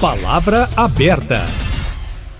Palavra aberta.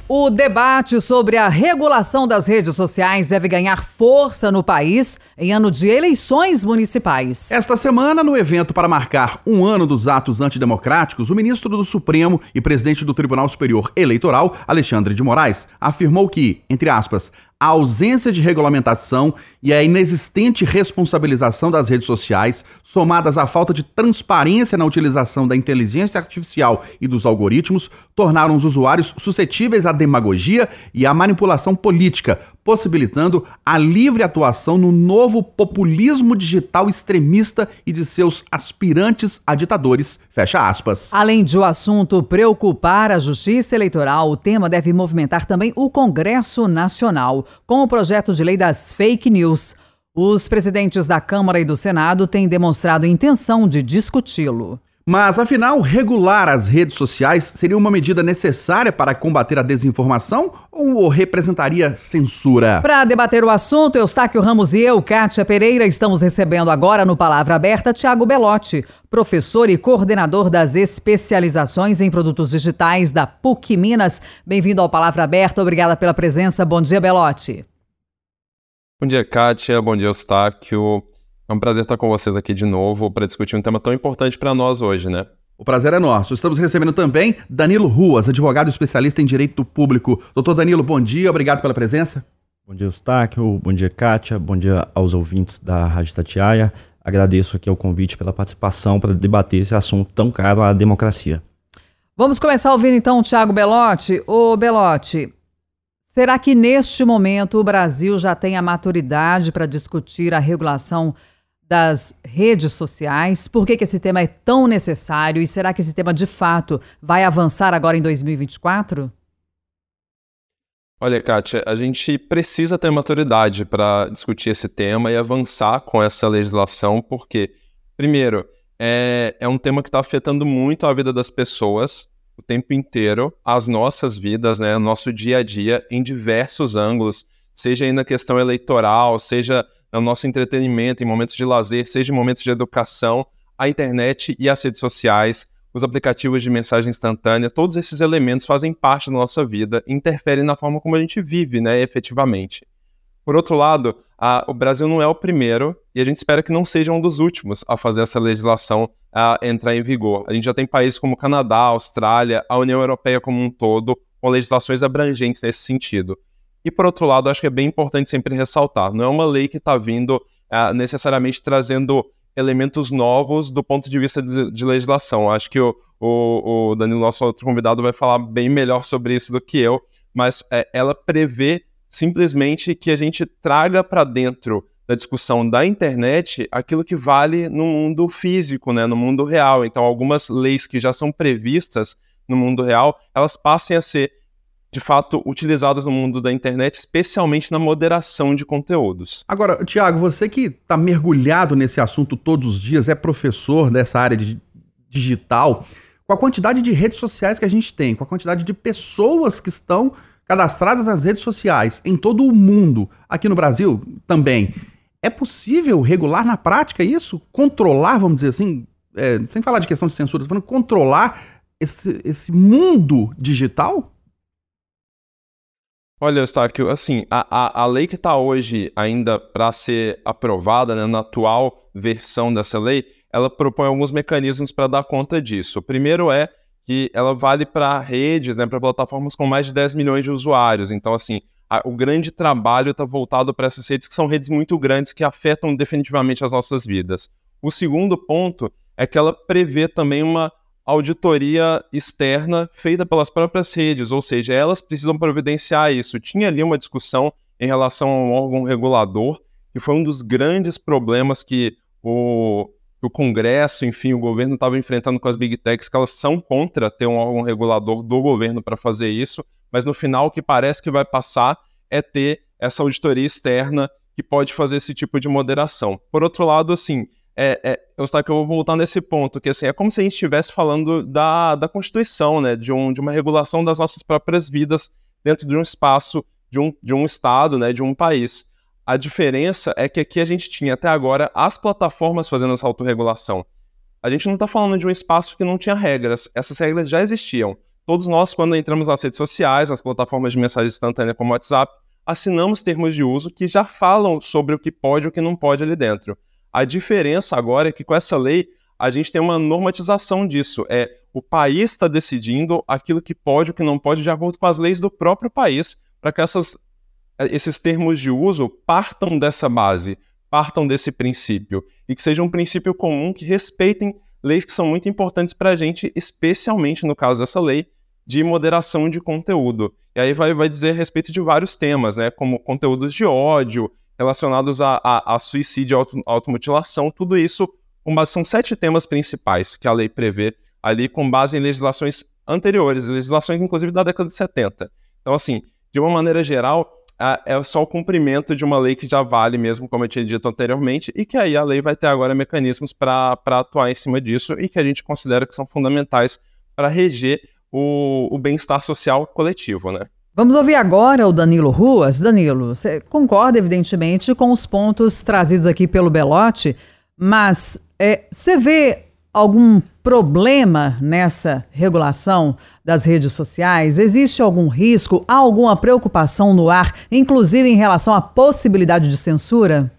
O debate sobre a regulação das redes sociais deve ganhar força no país em ano de eleições municipais. Esta semana, no evento para marcar um ano dos atos antidemocráticos, o ministro do Supremo e presidente do Tribunal Superior Eleitoral, Alexandre de Moraes, afirmou que, entre aspas, a ausência de regulamentação e a inexistente responsabilização das redes sociais, somadas à falta de transparência na utilização da inteligência artificial e dos algoritmos, tornaram os usuários suscetíveis à demagogia e à manipulação política, possibilitando a livre atuação no novo populismo digital extremista e de seus aspirantes a ditadores. Fecha aspas. Além de o assunto preocupar a justiça eleitoral, o tema deve movimentar também o Congresso Nacional. Com o projeto de lei das fake news, os presidentes da Câmara e do Senado têm demonstrado intenção de discuti-lo. Mas, afinal, regular as redes sociais seria uma medida necessária para combater a desinformação ou representaria censura? Para debater o assunto, Eustáquio Ramos e eu, Kátia Pereira, estamos recebendo agora no Palavra Aberta Tiago Belotti, professor e coordenador das especializações em produtos digitais da PUC Minas. Bem-vindo ao Palavra Aberta, obrigada pela presença. Bom dia, Belotti. Bom dia, Kátia. Bom dia, Eustáquio. É um prazer estar com vocês aqui de novo para discutir um tema tão importante para nós hoje, né? O prazer é nosso. Estamos recebendo também Danilo Ruas, advogado especialista em direito público. Doutor Danilo, bom dia, obrigado pela presença. Bom dia, Eustáquio. Bom dia, Kátia. Bom dia aos ouvintes da Rádio Tatiaia. Agradeço aqui o convite pela participação para debater esse assunto tão caro à democracia. Vamos começar ouvindo então o Tiago Belotti. Ô Belotti, será que neste momento o Brasil já tem a maturidade para discutir a regulação das redes sociais. Por que, que esse tema é tão necessário e será que esse tema de fato vai avançar agora em 2024? Olha, Kátia, a gente precisa ter maturidade para discutir esse tema e avançar com essa legislação, porque, primeiro, é, é um tema que está afetando muito a vida das pessoas o tempo inteiro, as nossas vidas, né, nosso dia a dia, em diversos ângulos, seja aí na questão eleitoral, seja no nosso entretenimento, em momentos de lazer, seja em momentos de educação, a internet e as redes sociais, os aplicativos de mensagem instantânea, todos esses elementos fazem parte da nossa vida interferem na forma como a gente vive, né, efetivamente. Por outro lado, a, o Brasil não é o primeiro e a gente espera que não seja um dos últimos a fazer essa legislação a entrar em vigor. A gente já tem países como Canadá, Austrália, a União Europeia como um todo, com legislações abrangentes nesse sentido. E por outro lado, acho que é bem importante sempre ressaltar: não é uma lei que está vindo uh, necessariamente trazendo elementos novos do ponto de vista de, de legislação. Acho que o, o, o, Danilo, nosso outro convidado, vai falar bem melhor sobre isso do que eu, mas é, ela prevê simplesmente que a gente traga para dentro da discussão da internet aquilo que vale no mundo físico, né, no mundo real. Então, algumas leis que já são previstas no mundo real, elas passem a ser de fato utilizadas no mundo da internet, especialmente na moderação de conteúdos. Agora, Tiago, você que está mergulhado nesse assunto todos os dias, é professor dessa área de digital, com a quantidade de redes sociais que a gente tem, com a quantidade de pessoas que estão cadastradas nas redes sociais em todo o mundo, aqui no Brasil também, é possível regular na prática isso? Controlar, vamos dizer assim, é, sem falar de questão de censura, falando controlar esse, esse mundo digital? Olha, Eustáquio, assim, a, a, a lei que está hoje ainda para ser aprovada, né, na atual versão dessa lei, ela propõe alguns mecanismos para dar conta disso. O primeiro é que ela vale para redes, né, para plataformas com mais de 10 milhões de usuários. Então, assim, a, o grande trabalho está voltado para essas redes que são redes muito grandes que afetam definitivamente as nossas vidas. O segundo ponto é que ela prevê também uma auditoria externa feita pelas próprias redes, ou seja, elas precisam providenciar isso. Tinha ali uma discussão em relação ao órgão regulador, que foi um dos grandes problemas que o, o Congresso, enfim, o governo estava enfrentando com as big techs, que elas são contra ter um órgão regulador do governo para fazer isso, mas no final o que parece que vai passar é ter essa auditoria externa que pode fazer esse tipo de moderação. Por outro lado, assim, é, é, eu, que eu vou voltar nesse ponto, que assim, é como se a gente estivesse falando da, da Constituição, né, de, um, de uma regulação das nossas próprias vidas dentro de um espaço, de um, de um Estado, né, de um país. A diferença é que aqui a gente tinha até agora as plataformas fazendo essa autorregulação. A gente não está falando de um espaço que não tinha regras, essas regras já existiam. todos nós, quando entramos nas redes sociais, nas plataformas de mensagem instantânea como WhatsApp, assinamos termos de uso que já falam sobre o que pode e o que não pode ali dentro. A diferença agora é que com essa lei a gente tem uma normatização disso. É o país está decidindo aquilo que pode e o que não pode de acordo com as leis do próprio país, para que essas, esses termos de uso partam dessa base, partam desse princípio e que seja um princípio comum que respeitem leis que são muito importantes para a gente, especialmente no caso dessa lei de moderação de conteúdo. E aí vai, vai dizer a respeito de vários temas, né, como conteúdos de ódio, relacionados a, a, a suicídio auto, automutilação, tudo isso base, são sete temas principais que a lei prevê ali com base em legislações anteriores, legislações inclusive da década de 70. Então, assim, de uma maneira geral, é só o cumprimento de uma lei que já vale mesmo, como eu tinha dito anteriormente, e que aí a lei vai ter agora mecanismos para atuar em cima disso e que a gente considera que são fundamentais para reger o, o bem-estar social coletivo, né? Vamos ouvir agora o Danilo Ruas. Danilo, você concorda, evidentemente, com os pontos trazidos aqui pelo Belote, mas é, você vê algum problema nessa regulação das redes sociais? Existe algum risco? Alguma preocupação no ar, inclusive em relação à possibilidade de censura?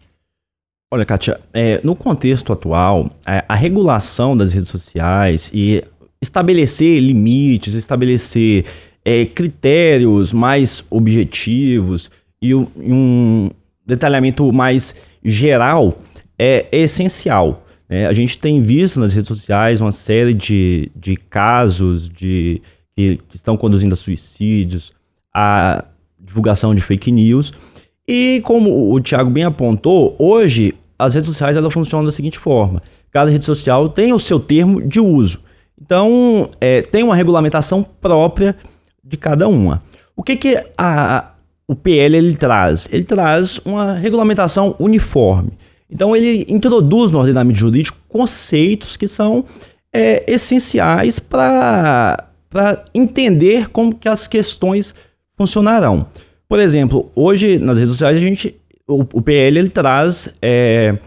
Olha, Kátia, é, no contexto atual, a, a regulação das redes sociais e estabelecer limites, estabelecer é, critérios mais objetivos e um, detalhamento mais geral é, é essencial. Né? A gente tem visto nas redes sociais uma série de, de casos de, que, que estão conduzindo a suicídios, a divulgação de fake news. E como o Thiago bem apontou, hoje as redes sociais elas funcionam da seguinte forma: cada rede social tem o seu termo de uso. Então, é, tem uma regulamentação própria de cada uma. O que, que a, o PL ele traz? Ele traz uma regulamentação uniforme. Então, ele introduz no ordenamento jurídico conceitos que são é, essenciais para entender como que as questões funcionarão. Por exemplo, hoje nas redes sociais a gente, o, o PL ele traz é,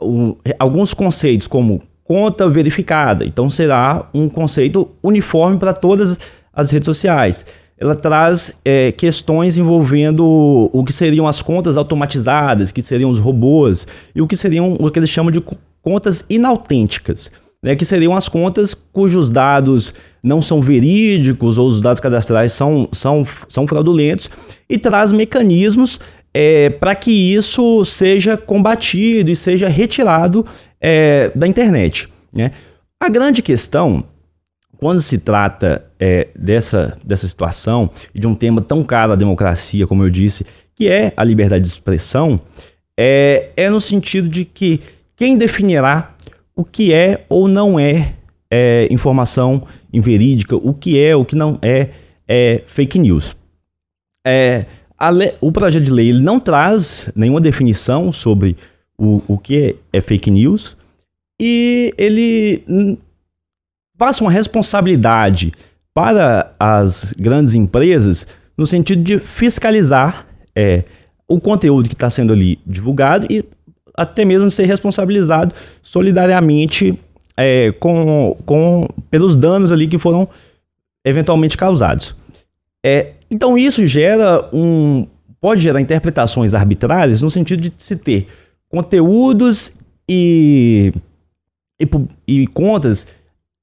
um, alguns conceitos como conta verificada. Então será um conceito uniforme para todas as redes sociais. Ela traz é, questões envolvendo o que seriam as contas automatizadas, que seriam os robôs, e o que seriam o que eles chamam de contas inautênticas, né, que seriam as contas cujos dados não são verídicos ou os dados cadastrais são, são, são fraudulentos, e traz mecanismos é, para que isso seja combatido e seja retirado é, da internet. Né? A grande questão, quando se trata é, dessa, dessa situação e de um tema tão caro à democracia, como eu disse, que é a liberdade de expressão, é, é no sentido de que quem definirá o que é ou não é, é informação inverídica, o que é, o que não é, é fake news. É, o projeto de lei ele não traz nenhuma definição sobre o, o que é fake news e ele passa uma responsabilidade para as grandes empresas no sentido de fiscalizar é, o conteúdo que está sendo ali divulgado e até mesmo ser responsabilizado solidariamente é, com, com, pelos danos ali que foram eventualmente causados. É, então isso gera um. pode gerar interpretações arbitrárias no sentido de se ter conteúdos e, e, e contas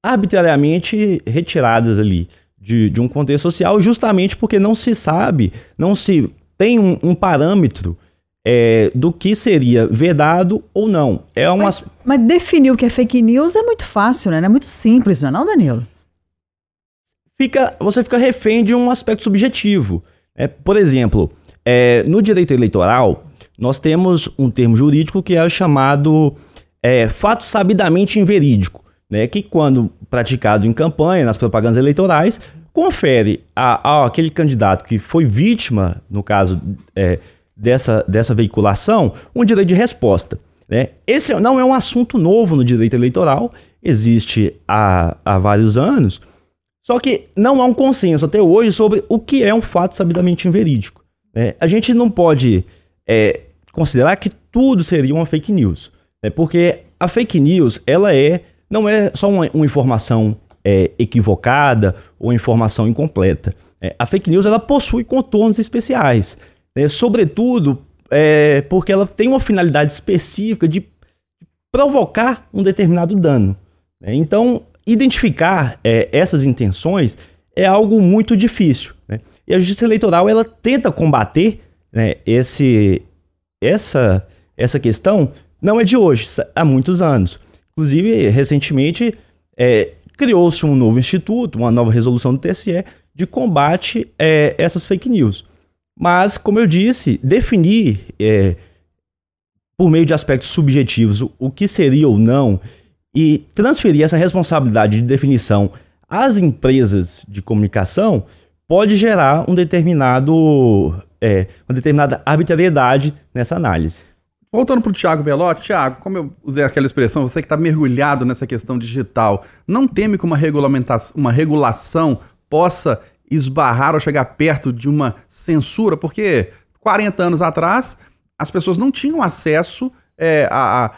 arbitrariamente retiradas ali de, de um contexto social, justamente porque não se sabe, não se tem um, um parâmetro é, do que seria vedado ou não. É uma... mas, mas definir o que é fake news é muito fácil, né? É muito simples, não é não, Danilo? Fica, você fica refém de um aspecto subjetivo. É, por exemplo, é, no direito eleitoral, nós temos um termo jurídico que é chamado é, fato sabidamente inverídico, né, que quando praticado em campanha, nas propagandas eleitorais, confere a, a aquele candidato que foi vítima, no caso é, dessa, dessa veiculação, um direito de resposta. Né? Esse não é um assunto novo no direito eleitoral, existe há, há vários anos, só que não há um consenso até hoje sobre o que é um fato sabidamente inverídico. Né? A gente não pode é, considerar que tudo seria uma fake news, né? porque a fake news ela é não é só uma, uma informação é, equivocada ou informação incompleta. É, a fake news ela possui contornos especiais, né? sobretudo é, porque ela tem uma finalidade específica de provocar um determinado dano. Né? Então, identificar é, essas intenções é algo muito difícil. Né? E a Justiça Eleitoral ela tenta combater né, esse, essa, essa questão, não é de hoje, há muitos anos. Inclusive, recentemente, é, criou-se um novo instituto, uma nova resolução do TSE de combate é, essas fake news. Mas, como eu disse, definir é, por meio de aspectos subjetivos o, o que seria ou não e transferir essa responsabilidade de definição às empresas de comunicação pode gerar um determinado, é, uma determinada arbitrariedade nessa análise. Voltando para o Tiago Velotti, Tiago, como eu usei aquela expressão, você que está mergulhado nessa questão digital, não teme que uma, regulamentação, uma regulação possa esbarrar ou chegar perto de uma censura? Porque 40 anos atrás as pessoas não tinham acesso é,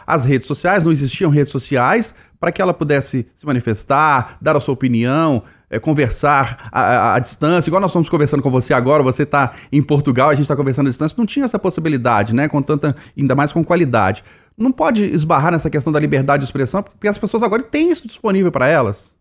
às redes sociais, não existiam redes sociais para que ela pudesse se manifestar, dar a sua opinião, é, conversar à, à, distância, igual nós estamos conversando com você agora, você está em Portugal, a gente está conversando à distância, não tinha essa possibilidade, né? Com tanta, ainda mais com qualidade. Não pode esbarrar nessa questão da liberdade de expressão, porque as pessoas agora têm isso disponível para elas.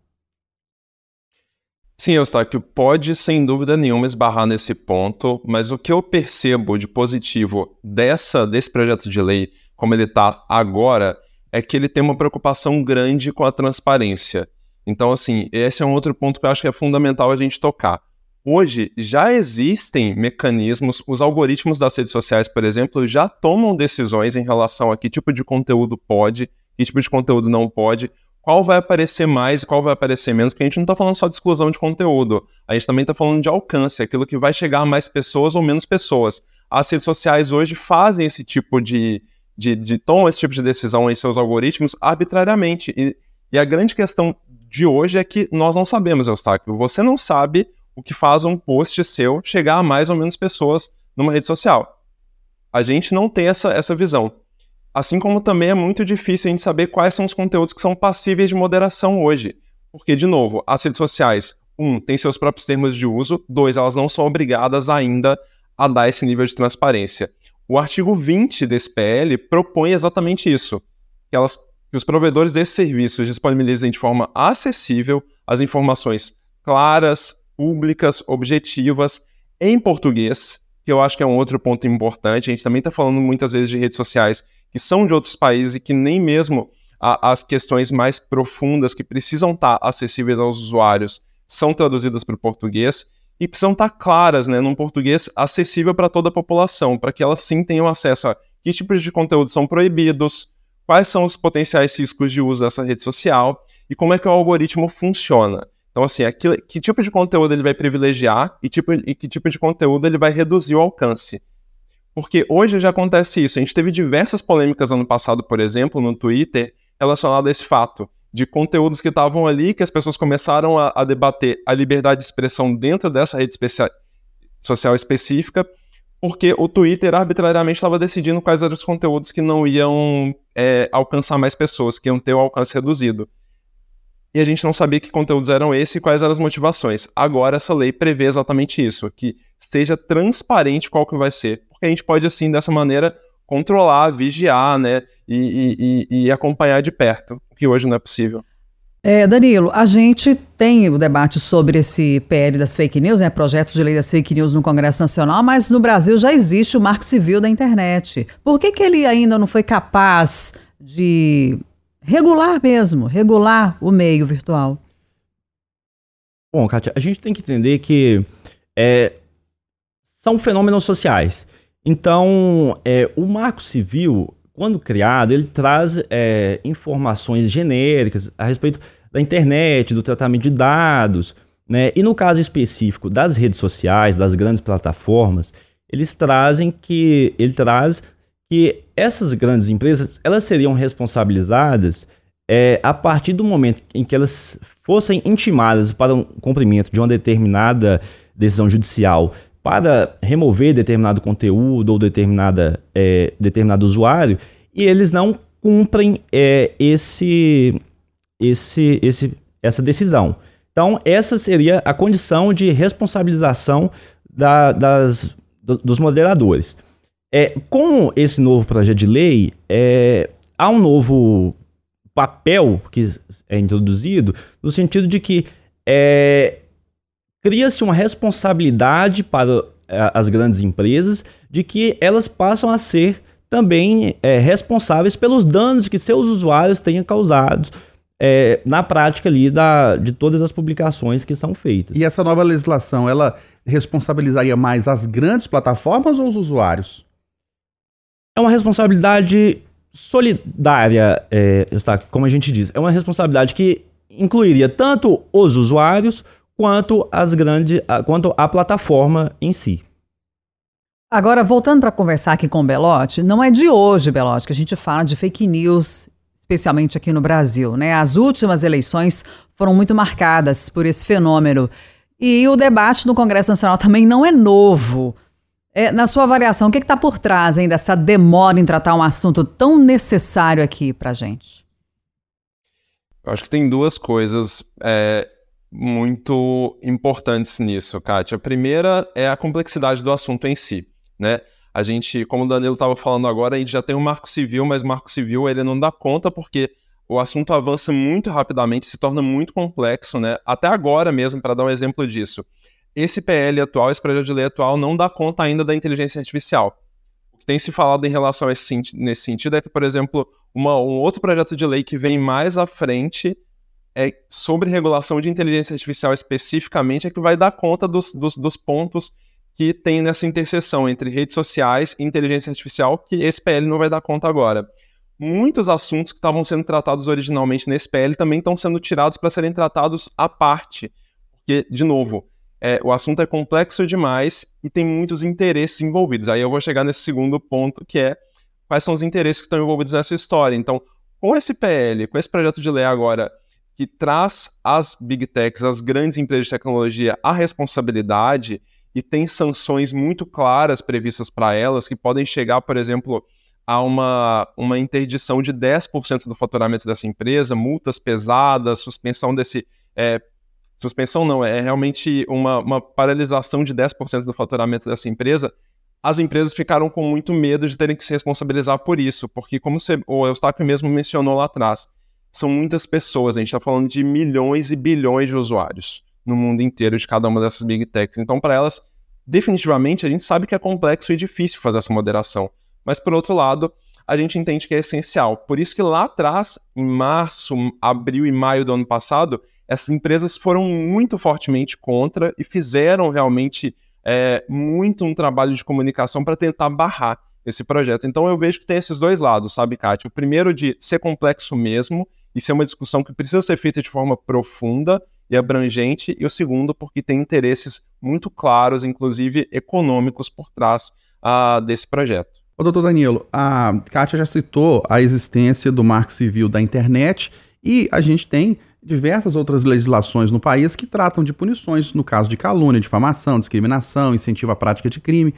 Sim, Eustáquio, pode sem dúvida nenhuma esbarrar nesse ponto, mas o que eu percebo de positivo dessa desse projeto de lei, como ele está agora, é que ele tem uma preocupação grande com a transparência. Então, assim, esse é um outro ponto que eu acho que é fundamental a gente tocar. Hoje já existem mecanismos, os algoritmos das redes sociais, por exemplo, já tomam decisões em relação a que tipo de conteúdo pode, que tipo de conteúdo não pode, qual vai aparecer mais e qual vai aparecer menos, porque a gente não está falando só de exclusão de conteúdo, a gente também está falando de alcance, aquilo que vai chegar a mais pessoas ou menos pessoas. As redes sociais hoje fazem esse tipo de, de, de tomam esse tipo de decisão em seus algoritmos arbitrariamente. E, e a grande questão de hoje é que nós não sabemos, Eustáquio. Você não sabe o que faz um post seu chegar a mais ou menos pessoas numa rede social. A gente não tem essa, essa visão. Assim como também é muito difícil a gente saber quais são os conteúdos que são passíveis de moderação hoje. Porque, de novo, as redes sociais, um, têm seus próprios termos de uso, dois, elas não são obrigadas ainda a dar esse nível de transparência. O artigo 20 desse PL propõe exatamente isso, que elas que os provedores desses serviços disponibilizem de forma acessível as informações claras, públicas, objetivas, em português, que eu acho que é um outro ponto importante. A gente também está falando muitas vezes de redes sociais que são de outros países e que nem mesmo a, as questões mais profundas que precisam estar tá acessíveis aos usuários são traduzidas para o português e precisam estar tá claras, né, num português acessível para toda a população, para que elas sim tenham acesso a que tipos de conteúdo são proibidos, quais são os potenciais riscos de uso dessa rede social e como é que o algoritmo funciona. Então, assim, aquilo, que tipo de conteúdo ele vai privilegiar e, tipo, e que tipo de conteúdo ele vai reduzir o alcance. Porque hoje já acontece isso. A gente teve diversas polêmicas ano passado, por exemplo, no Twitter, relacionado a esse fato de conteúdos que estavam ali, que as pessoas começaram a, a debater a liberdade de expressão dentro dessa rede social específica, porque o Twitter arbitrariamente estava decidindo quais eram os conteúdos que não iam é, alcançar mais pessoas, que iam ter o alcance reduzido. E a gente não sabia que conteúdos eram esses e quais eram as motivações. Agora essa lei prevê exatamente isso, que seja transparente qual que vai ser, porque a gente pode assim dessa maneira controlar, vigiar, né, e, e, e acompanhar de perto, que hoje não é possível. É, Danilo, a gente tem o debate sobre esse PL das fake news, né, projeto de lei das fake news no Congresso Nacional, mas no Brasil já existe o Marco Civil da internet. Por que, que ele ainda não foi capaz de regular mesmo, regular o meio virtual? Bom, Kátia, a gente tem que entender que é, são fenômenos sociais. Então, é, o Marco Civil quando criado, ele traz é, informações genéricas a respeito da internet, do tratamento de dados, né? E no caso específico das redes sociais, das grandes plataformas, eles trazem que ele traz que essas grandes empresas elas seriam responsabilizadas é, a partir do momento em que elas fossem intimadas para o cumprimento de uma determinada decisão judicial para remover determinado conteúdo ou determinada, é, determinado usuário e eles não cumprem é, esse, esse, esse, essa decisão. Então, essa seria a condição de responsabilização da, das, do, dos moderadores. É, com esse novo projeto de lei, é, há um novo papel que é introduzido, no sentido de que é, cria-se uma responsabilidade para é, as grandes empresas de que elas passam a ser também é, responsáveis pelos danos que seus usuários tenham causado é, na prática ali da, de todas as publicações que são feitas. E essa nova legislação, ela responsabilizaria mais as grandes plataformas ou os usuários? É uma responsabilidade solidária, é, como a gente diz. É uma responsabilidade que incluiria tanto os usuários quanto as grandes, quanto a plataforma em si. Agora, voltando para conversar aqui com o Belotti, não é de hoje, Belotti, que a gente fala de fake news especialmente aqui no Brasil. Né? As últimas eleições foram muito marcadas por esse fenômeno. E o debate no Congresso Nacional também não é novo. É, na sua avaliação, o que está por trás hein, dessa demora em tratar um assunto tão necessário aqui para a gente? Eu acho que tem duas coisas é, muito importantes nisso, Kátia. A primeira é a complexidade do assunto em si. Né? A gente, como o Danilo estava falando agora, a gente já tem um marco civil, mas o marco civil ele não dá conta porque o assunto avança muito rapidamente, se torna muito complexo, né? Até agora mesmo, para dar um exemplo disso. Esse PL atual, esse projeto de lei atual, não dá conta ainda da inteligência artificial. O que tem se falado em relação a esse, nesse sentido é que, por exemplo, uma, um outro projeto de lei que vem mais à frente é sobre regulação de inteligência artificial especificamente, é que vai dar conta dos, dos, dos pontos que tem nessa interseção entre redes sociais e inteligência artificial, que esse PL não vai dar conta agora. Muitos assuntos que estavam sendo tratados originalmente nesse PL também estão sendo tirados para serem tratados à parte. Porque, de novo, é, o assunto é complexo demais e tem muitos interesses envolvidos. Aí eu vou chegar nesse segundo ponto, que é quais são os interesses que estão envolvidos nessa história. Então, com esse PL, com esse projeto de lei agora, que traz as big techs, as grandes empresas de tecnologia, a responsabilidade e tem sanções muito claras previstas para elas, que podem chegar, por exemplo, a uma, uma interdição de 10% do faturamento dessa empresa, multas pesadas, suspensão desse. É, suspensão não, é realmente uma, uma paralisação de 10% do faturamento dessa empresa. As empresas ficaram com muito medo de terem que se responsabilizar por isso, porque, como você, o Eustáquio mesmo mencionou lá atrás, são muitas pessoas, a gente está falando de milhões e bilhões de usuários no mundo inteiro de cada uma dessas big techs. Então, para elas, definitivamente, a gente sabe que é complexo e difícil fazer essa moderação. Mas, por outro lado, a gente entende que é essencial. Por isso que lá atrás, em março, abril e maio do ano passado, essas empresas foram muito fortemente contra e fizeram realmente é, muito um trabalho de comunicação para tentar barrar esse projeto. Então eu vejo que tem esses dois lados, sabe, Kátia? O primeiro de ser complexo mesmo e ser uma discussão que precisa ser feita de forma profunda e abrangente, e o segundo, porque tem interesses muito claros, inclusive econômicos, por trás uh, desse projeto. Ô, doutor Danilo, a Kátia já citou a existência do marco civil da internet e a gente tem diversas outras legislações no país que tratam de punições no caso de calúnia, difamação, discriminação, incentivo à prática de crime.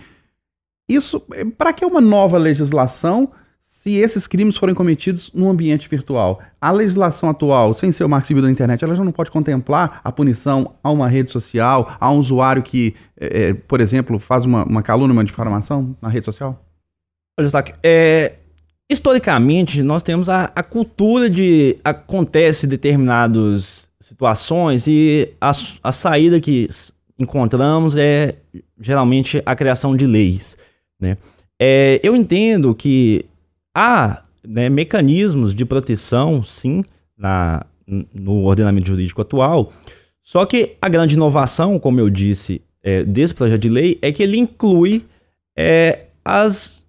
Isso, eh, para que uma nova legislação se esses crimes forem cometidos no ambiente virtual. A legislação atual, sem ser o marco civil da internet, ela já não pode contemplar a punição a uma rede social, a um usuário que, é, por exemplo, faz uma, uma calúnia, uma difamação na rede social? Olha, Saque, é, historicamente, nós temos a, a cultura de acontece determinadas situações e a, a saída que encontramos é geralmente a criação de leis, né? É, eu entendo que Há né, mecanismos de proteção, sim, na, no ordenamento jurídico atual, só que a grande inovação, como eu disse, é, desse projeto de lei é que ele inclui é, as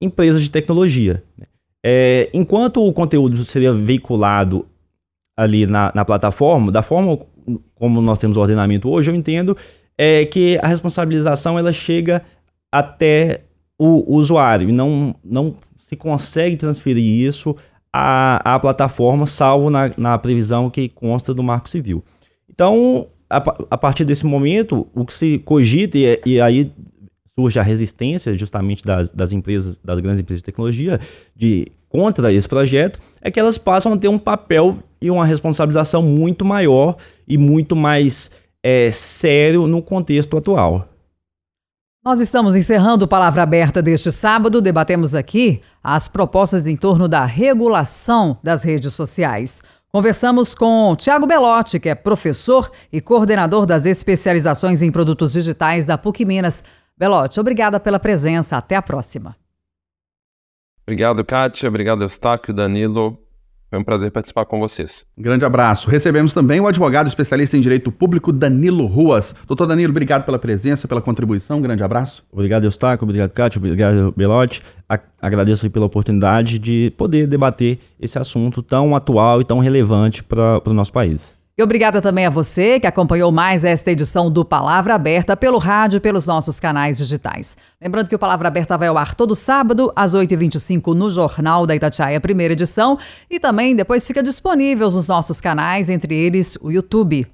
empresas de tecnologia. Né? É, enquanto o conteúdo seria veiculado ali na, na, plataforma, da forma como nós temos o ordenamento hoje, eu entendo é, que a responsabilização ela chega até o, usuário e não, não se consegue transferir isso à, à plataforma, salvo na, na previsão que consta do Marco Civil. Então, a, a partir desse momento, o que se cogita, e, e aí surge a resistência justamente das, das empresas, das grandes empresas de tecnologia, de contra esse projeto, é que elas passam a ter um papel e uma responsabilização muito maior e muito mais é, sério no contexto atual. Nós estamos encerrando Palavra Aberta deste sábado. Debatemos aqui as propostas em torno da regulação das redes sociais. Conversamos com Tiago Belotti, que é professor e coordenador das especializações em produtos digitais da PUC Minas. Belotti, obrigada pela presença. Até a próxima. Obrigado, Kátia. Obrigado, Eustáquio, Danilo. Foi um prazer participar com vocês. Grande abraço. Recebemos também o advogado especialista em direito público Danilo Ruas. Doutor Danilo, obrigado pela presença, pela contribuição. grande abraço. Obrigado, Eustáquio. Obrigado, Cátia. Obrigado, Belotti. Agradeço pela oportunidade de poder debater esse assunto tão atual e tão relevante para o nosso país. E obrigada também a você que acompanhou mais esta edição do Palavra Aberta pelo rádio e pelos nossos canais digitais. Lembrando que o Palavra Aberta vai ao ar todo sábado, às 8h25, no Jornal da Itatiaia, primeira edição, e também depois fica disponível nos nossos canais, entre eles o YouTube.